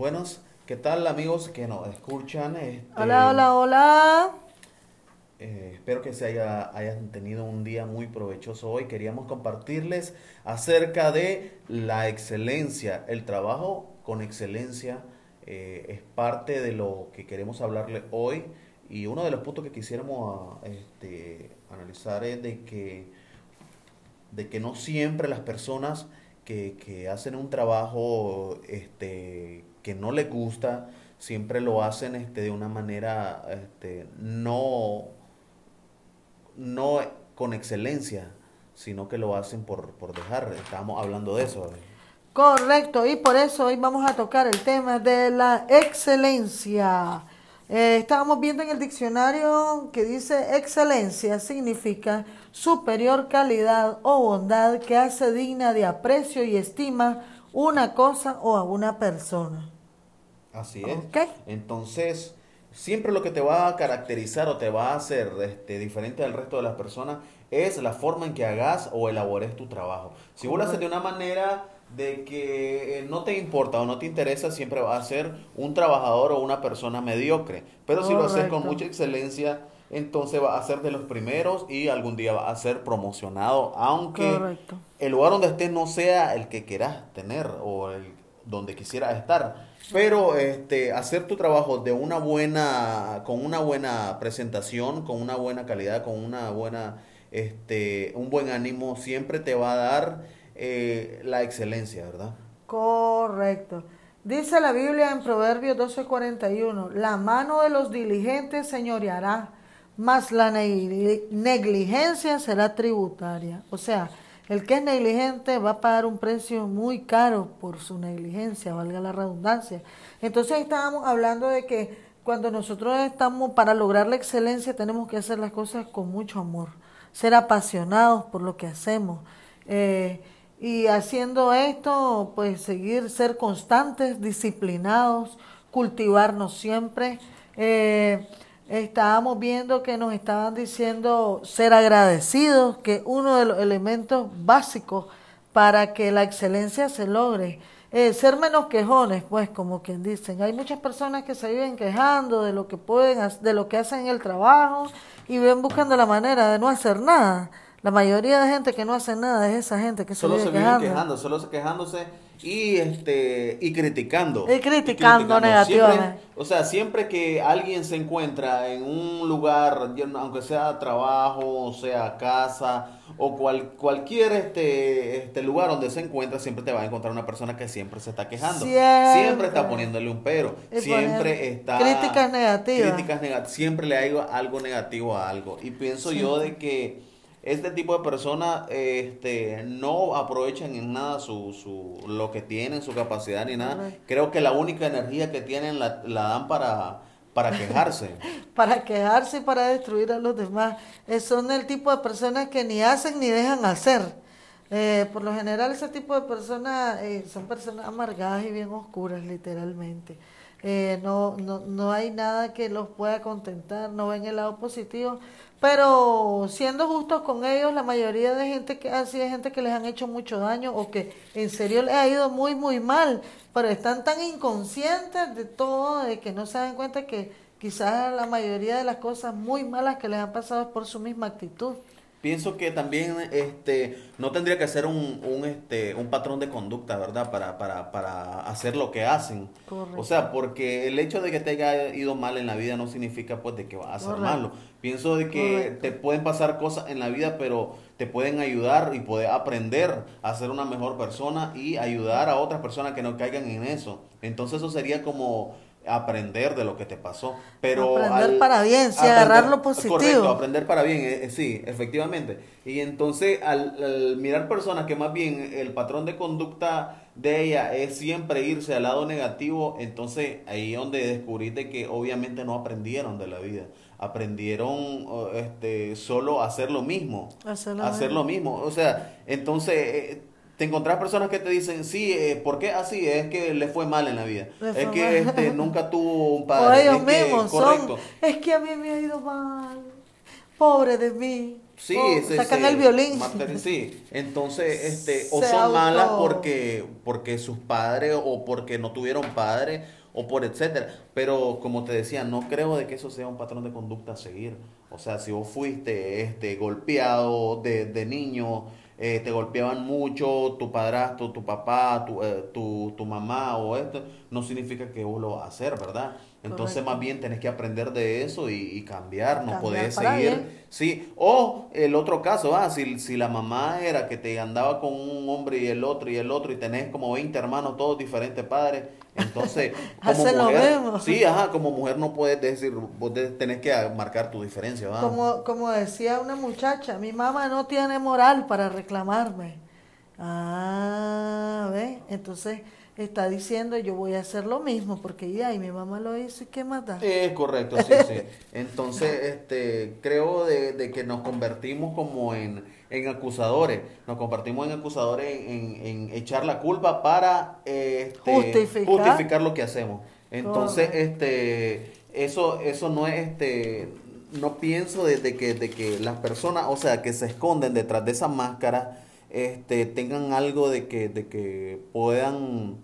Buenos, ¿qué tal amigos que nos escuchan? Este, Hola, hola, hola. eh, espero que se haya, hayan tenido un día muy provechoso hoy. Queríamos compartirles acerca de la excelencia. El trabajo con excelencia eh, es parte de lo que queremos hablarle hoy. Y uno de los puntos que quisiéramos este, analizar es de que, de que no siempre las personas que, que hacen un trabajo este, que no les gusta, siempre lo hacen este, de una manera este, no, no con excelencia, sino que lo hacen por, por dejar. Estábamos hablando de eso. Correcto, y por eso hoy vamos a tocar el tema de la excelencia. Eh, estábamos viendo en el diccionario que dice excelencia significa superior calidad o bondad que hace digna de aprecio y estima una cosa o a una persona. Así es. Entonces, siempre lo que te va a caracterizar o te va a hacer este, diferente al resto de las personas es la forma en que hagas o elabores tu trabajo. Si vos lo haces de una manera de que eh, no te importa o no te interesa, siempre vas a ser un trabajador o una persona mediocre. Pero si lo haces con mucha excelencia, entonces vas a ser de los primeros y algún día vas a ser promocionado, aunque Correcto. el lugar donde estés no sea el que quieras tener o el donde quisieras estar. Pero este, hacer tu trabajo de una buena, con una buena presentación, con una buena calidad, con una buena, este, un buen ánimo, siempre te va a dar eh, la excelencia, ¿verdad? Correcto. Dice la Biblia en Proverbios 12:41, la mano de los diligentes señoreará, mas la negli- negligencia será tributaria. O sea, el que es negligente va a pagar un precio muy caro por su negligencia, valga la redundancia. Entonces estábamos hablando de que cuando nosotros estamos para lograr la excelencia tenemos que hacer las cosas con mucho amor, ser apasionados por lo que hacemos. Eh, y haciendo esto, pues seguir, ser constantes, disciplinados, cultivarnos siempre. Eh, estábamos viendo que nos estaban diciendo ser agradecidos, que uno de los elementos básicos para que la excelencia se logre. Eh, ser menos quejones, pues, como quien dicen. Hay muchas personas que se viven quejando de lo que pueden, de lo que hacen en el trabajo y ven buscando la manera de no hacer nada. La mayoría de gente que no hace nada es esa gente que se Solo vive se viven quejando. solo se quejándose y este y criticando. Y criticando negativamente. Siempre- o sea, siempre que alguien se encuentra en un lugar, aunque sea trabajo, o sea casa o cual, cualquier este, este lugar donde se encuentra, siempre te va a encontrar una persona que siempre se está quejando. Siempre. está poniéndole un pero. Y Siempre está críticas negativas. críticas siempre le hay algo negativo a algo. Y pienso yo de que este tipo de personas este, no aprovechan en nada su, su, lo que tienen, su capacidad ni nada. Creo que la única energía que tienen la, la dan para, para quejarse. para quejarse y para destruir a los demás. Eh, son el tipo de personas que ni hacen ni dejan hacer. Eh, por lo general ese tipo de personas eh, son personas amargadas y bien oscuras literalmente. Eh, no, no, no hay nada que los pueda contentar, no ven el lado positivo, pero siendo justos con ellos, la mayoría de gente que así es gente que les han hecho mucho daño o que en serio les ha ido muy, muy mal, pero están tan inconscientes de todo, de que no se dan cuenta que quizás la mayoría de las cosas muy malas que les han pasado es por su misma actitud. Pienso que también este no tendría que ser un, un este un patrón de conducta, ¿verdad? Para, para, para hacer lo que hacen. Correcto. O sea, porque el hecho de que te haya ido mal en la vida no significa pues de que vas a ser Correcto. malo. Pienso de que Correcto. te pueden pasar cosas en la vida, pero te pueden ayudar y poder aprender a ser una mejor persona y ayudar a otras personas que no caigan en eso. Entonces eso sería como aprender de lo que te pasó. Pero Aprender al- para bien, aprender- agarrar lo positivo. Correcto, aprender para bien, eh, eh, sí, efectivamente. Y entonces al, al mirar personas que más bien el patrón de conducta de ella es siempre irse al lado negativo, entonces ahí es donde descubriste que obviamente no aprendieron de la vida, aprendieron este solo a hacer lo mismo, Hacer lo a hacer lo mismo. O sea, entonces eh, te encontrás personas que te dicen, sí, eh, ¿por qué así? Es que le fue mal en la vida. Es que este, nunca tuvo un O padre. ellos es que- mismos correcto. son, es que a mí me ha ido mal, pobre de mí. Sí, Oh, se- sacan se- el violín. mater- Sí, entonces, este, o son auto- malas porque, porque sus padres o porque no tuvieron padres o por etcétera. Pero como te decía, no creo de que eso sea un patrón de conducta a seguir. O sea, si vos fuiste este, golpeado de, de niño, eh, te golpeaban mucho, tu padrastro, tu papá, tu, eh, tu, tu mamá o esto, no significa que vos lo vas a hacer, ¿verdad? Entonces Correcto. más bien tenés que aprender de eso y, y cambiar, no Cambiar podés seguir. bien. Sí, o el otro caso, ah, si, si la mamá era que te andaba con un hombre y el otro y el otro y tenés como 20 hermanos, todos diferentes padres, entonces como Hacen lo mujer, mismo. sí, ajá, como mujer no puedes decir, vos tenés que marcar tu diferencia, ¿va? Como, como decía una muchacha, mi mamá no tiene moral para reclamarme. Ah, ¿ves? Entonces está diciendo yo voy a hacer lo mismo porque ya y mi mamá lo hizo y qué más da. Es correcto, sí, sí. Entonces, este, creo de, de que nos convertimos como en, en acusadores, nos convertimos en acusadores en, en- en echar la culpa para eh, este, Justificar. justificar lo que hacemos. Entonces, este, eso, eso no es, este, no pienso de, de que, de que las personas, o sea, que se esconden detrás de esa máscara, este, tengan algo de que, de que puedan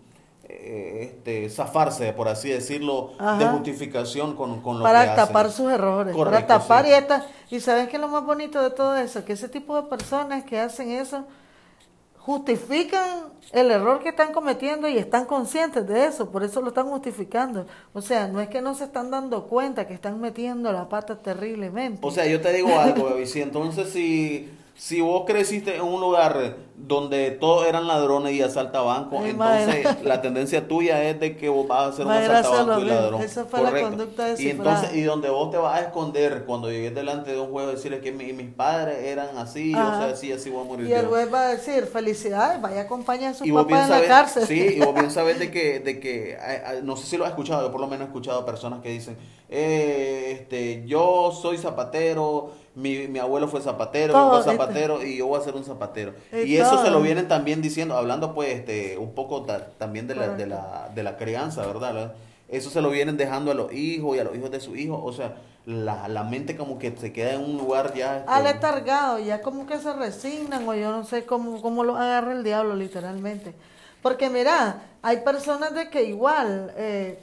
eh, este, zafarse, por así decirlo, de justificación con, con lo que para hacen. tapar sus errores, Correcto, para tapar sí. y esta y sabes que lo más bonito de todo eso, que ese tipo de personas que hacen eso justifican el error que están cometiendo y están conscientes de eso, por eso lo están justificando. O sea, no es que no se están dando cuenta que están metiendo la pata terriblemente. O sea, yo te digo algo, Baby, si entonces si, si vos creciste en un lugar donde todos eran ladrones y asalta bancos, Ay, entonces madre. la tendencia tuya es de que vos vas a ser un a hacer asaltabanco y ladrón. Esa fue la Correcto. conducta Y descifrada. entonces, y donde vos te vas a esconder cuando llegues delante de un juez, decirle que mi- mis padres eran así, o Ajá. sea, así, así voy a morir y el juez va a decir, felicidades, vaya a acompañar a su Y papá en la sabes, cárcel. sí, y vos bien sabes de que, de que no sé si lo has escuchado, yo por lo menos he escuchado personas que dicen, eh, este, yo soy zapatero, mi, mi abuelo fue zapatero, mi papá zapatero y yo voy a ser un zapatero. Y Y eso se lo vienen también diciendo, hablando pues este, un poco ta- también de la, de, la, de la crianza, ¿verdad? Eso se lo vienen dejando a los hijos y a los hijos de sus hijos, o sea, la, la mente como que se queda en un lugar ya... este, aletargado, ya como que se resignan o yo no sé cómo, cómo lo agarra el diablo literalmente. Porque mira, hay personas de que igual, eh,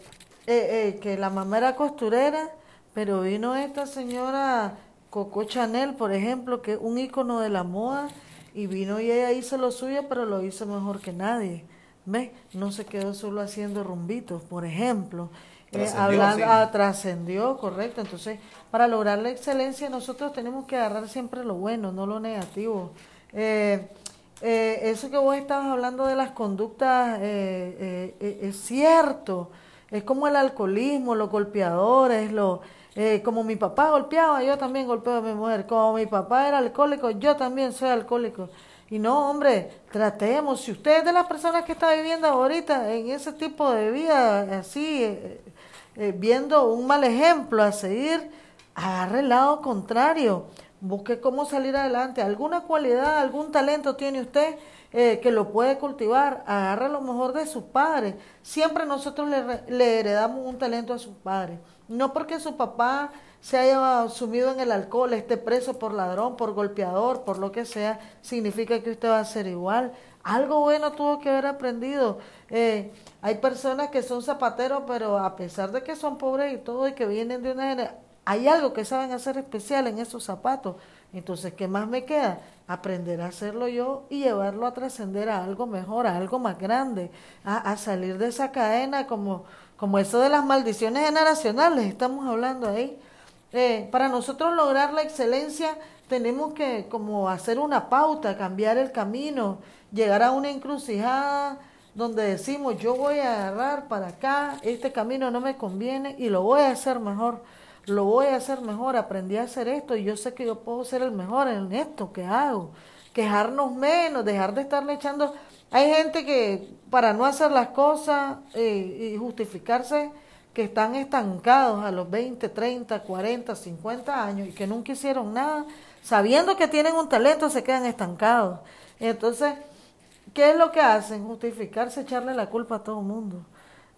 eh, eh, que la mamá era costurera, pero vino esta señora Coco Chanel, por ejemplo, que es un ícono de la moda, y vino y ella hizo lo suyo, pero lo hizo mejor que nadie. ¿Ves? No se quedó solo haciendo rumbitos, por ejemplo. Eh, Trascendió, hablando, sí. ah, trascendió, correcto. Entonces, para lograr la excelencia, nosotros tenemos que agarrar siempre lo bueno, no lo negativo. Eh, eh, eso que vos estabas hablando de las conductas eh, es cierto. Es como el alcoholismo, los golpeadores, lo, eh, como mi papá golpeaba, yo también golpeo a mi mujer. Como mi papá era alcohólico, yo también soy alcohólico. Y no, hombre, tratemos, si usted es de las personas que está viviendo ahorita en ese tipo de vida, así, eh, eh, viendo un mal ejemplo a seguir, agarre el lado contrario, busque cómo salir adelante, alguna cualidad, algún talento tiene usted eh, que lo puede cultivar, agarre lo mejor de sus padres. Siempre nosotros le, le heredamos un talento a sus padres, no porque su papá se haya sumido en el alcohol, esté preso por ladrón, por golpeador, por lo que sea, significa que usted va a ser igual. Algo bueno tuvo que haber aprendido. Eh, hay personas que son zapateros, pero a pesar de que son pobres y todo y que vienen de una generación, hay algo que saben hacer especial en esos zapatos. Entonces, ¿qué más me queda? Aprender a hacerlo yo y llevarlo a trascender a algo mejor, a algo más grande, a, a salir de esa cadena como, como eso de las maldiciones generacionales, estamos hablando ahí. Eh, para nosotros lograr la excelencia tenemos que como hacer una pauta, cambiar el camino, llegar a una encrucijada donde decimos yo voy a agarrar para acá, este camino no me conviene y lo voy a hacer mejor, lo voy a hacer mejor, aprendí a hacer esto y yo sé que yo puedo ser el mejor en esto que hago, quejarnos menos, dejar de estarle echando... Hay gente que para no hacer las cosas eh, y justificarse que están estancados a los 20, 30, 40, 50 años y que nunca hicieron nada, sabiendo que tienen un talento, se quedan estancados. Entonces, ¿qué es lo que hacen? Justificarse, echarle la culpa a todo el mundo.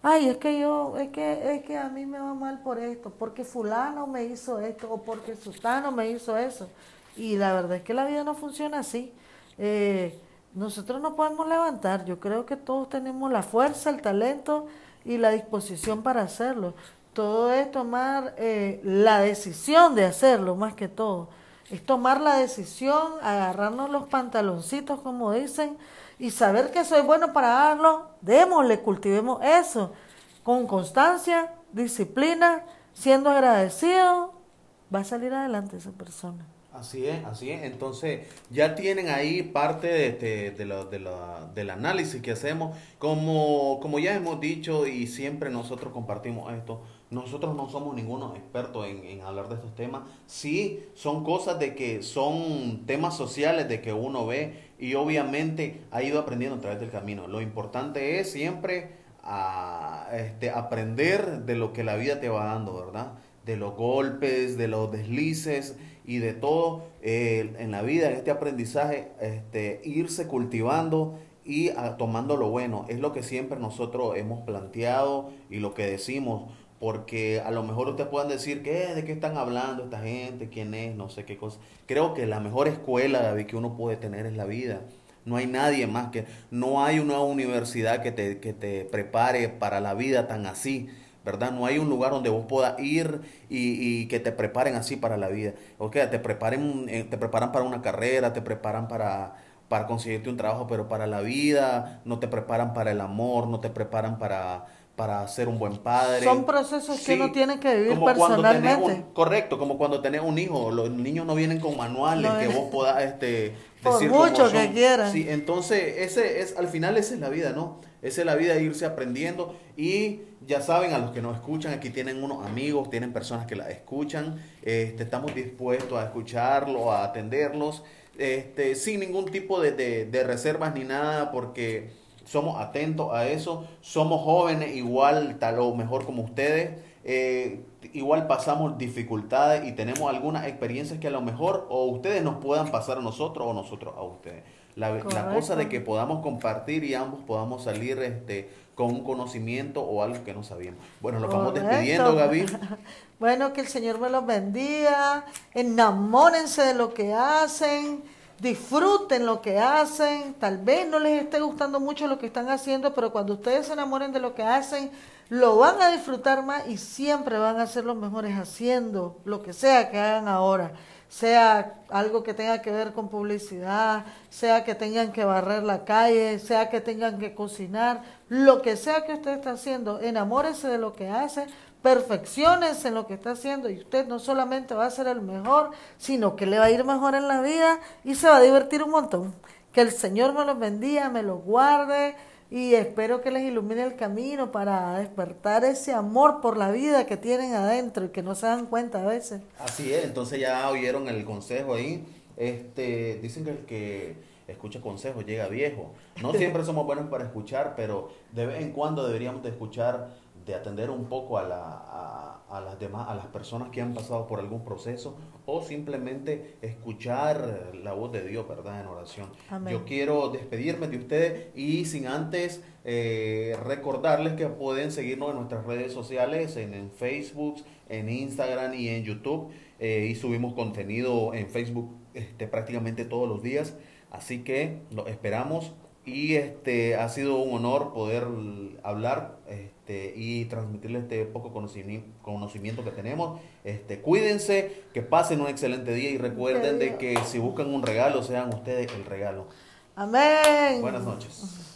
Ay, es que yo, es que, es que a mí me va mal por esto, porque fulano me hizo esto, o porque sultano me hizo eso. Y la verdad es que la vida no funciona así. Eh, nosotros no podemos levantar. Yo creo que todos tenemos la fuerza, el talento y la disposición para hacerlo. Todo es tomar eh, la decisión de hacerlo, más que todo. Es tomar la decisión, agarrarnos los pantaloncitos, como dicen, y saber que soy bueno para darlo. Démosle, cultivemos eso con constancia, disciplina, siendo agradecido, va a salir adelante esa persona. Así es, así es. Entonces ya tienen ahí parte de, este, de, lo, de del análisis que hacemos. Como, como ya hemos dicho y siempre nosotros compartimos esto, nosotros no somos ninguno expertos en, en, hablar de estos temas. Sí, son cosas de que son temas sociales de que uno ve y obviamente ha ido aprendiendo a través del camino. Lo importante es siempre este, aprender de lo que la vida te va dando, ¿verdad? De los golpes, de los deslices y de todo eh, en la vida, en este aprendizaje, este, irse cultivando y ah, tomando lo bueno. Es lo que siempre nosotros hemos planteado y lo que decimos, porque a lo mejor ustedes puedan decir, ¿qué? ¿De qué están hablando esta gente? ¿Quién es? No sé qué cosa. Creo que la mejor escuela, David, que uno puede tener es la vida. No hay nadie más que, no hay una universidad que te, que te prepare para la vida tan así. ¿Verdad? No hay un lugar donde vos puedas ir y, y, que te preparen así para la vida. O te preparen, eh, te preparan para una carrera, te preparan para, para conseguirte un trabajo, pero para la vida, no te preparan para el amor, no te preparan para, para ser un buen padre. Son procesos que uno tiene que vivir personalmente. correcto, como cuando tenés un hijo, los niños no vienen con manuales que vos puedas este, Por mucho que quieran. Sí, entonces ese es al final esa es la vida, ¿no? Esa es la vida irse aprendiendo y ya saben a los que nos escuchan, aquí tienen unos amigos, tienen personas que la escuchan, este, estamos dispuestos a escucharlo, a atenderlos, este, sin ningún tipo de, de, de reservas ni nada, porque somos atentos a eso, somos jóvenes igual, tal o mejor como ustedes, eh, igual pasamos dificultades y tenemos algunas experiencias que a lo mejor o ustedes nos puedan pasar a nosotros o nosotros a ustedes. La, la cosa de que podamos compartir y ambos podamos salir este, con un conocimiento o algo que no sabíamos. Bueno, nos vamos despidiendo, Gaby. bueno, que el Señor me los bendiga, enamórense de lo que hacen disfruten lo que hacen, tal vez no les esté gustando mucho lo que están haciendo, pero cuando ustedes se enamoren de lo que hacen, lo van a disfrutar más y siempre van a ser los mejores haciendo lo que sea que hagan ahora, sea algo que tenga que ver con publicidad, sea que tengan que barrer la calle, sea que tengan que cocinar, lo que sea que usted está haciendo, enamórese de lo que hace, perfecciones en lo que está haciendo y usted no solamente va a ser el mejor, sino que le va a ir mejor en la vida y se va a divertir un montón. Que el Señor me los bendiga, me los guarde y espero que les ilumine el camino para despertar ese amor por la vida que tienen adentro y que no se dan cuenta a veces. Así es, entonces ya oyeron el consejo ahí. Este, dicen que el que escucha consejos llega viejo. No siempre somos buenos para escuchar, pero de vez en cuando deberíamos de escuchar de atender un poco a, la, a, las demás, a las personas que han pasado por algún proceso o simplemente escuchar la voz de Dios, ¿verdad? En oración. Yo quiero despedirme de ustedes y sin antes eh, recordarles que pueden seguirnos en nuestras redes sociales, en, Facebook, en Instagram y en YouTube. Eh, y subimos contenido en Facebook este, prácticamente todos los días. Así que lo esperamos y este ha sido un honor poder hablar este, y transmitirles este poco conocimiento, conocimiento que tenemos. Este, cuídense, que pasen un excelente día y recuerden de que si buscan un regalo, sean ustedes el regalo. Amén. Buenas noches.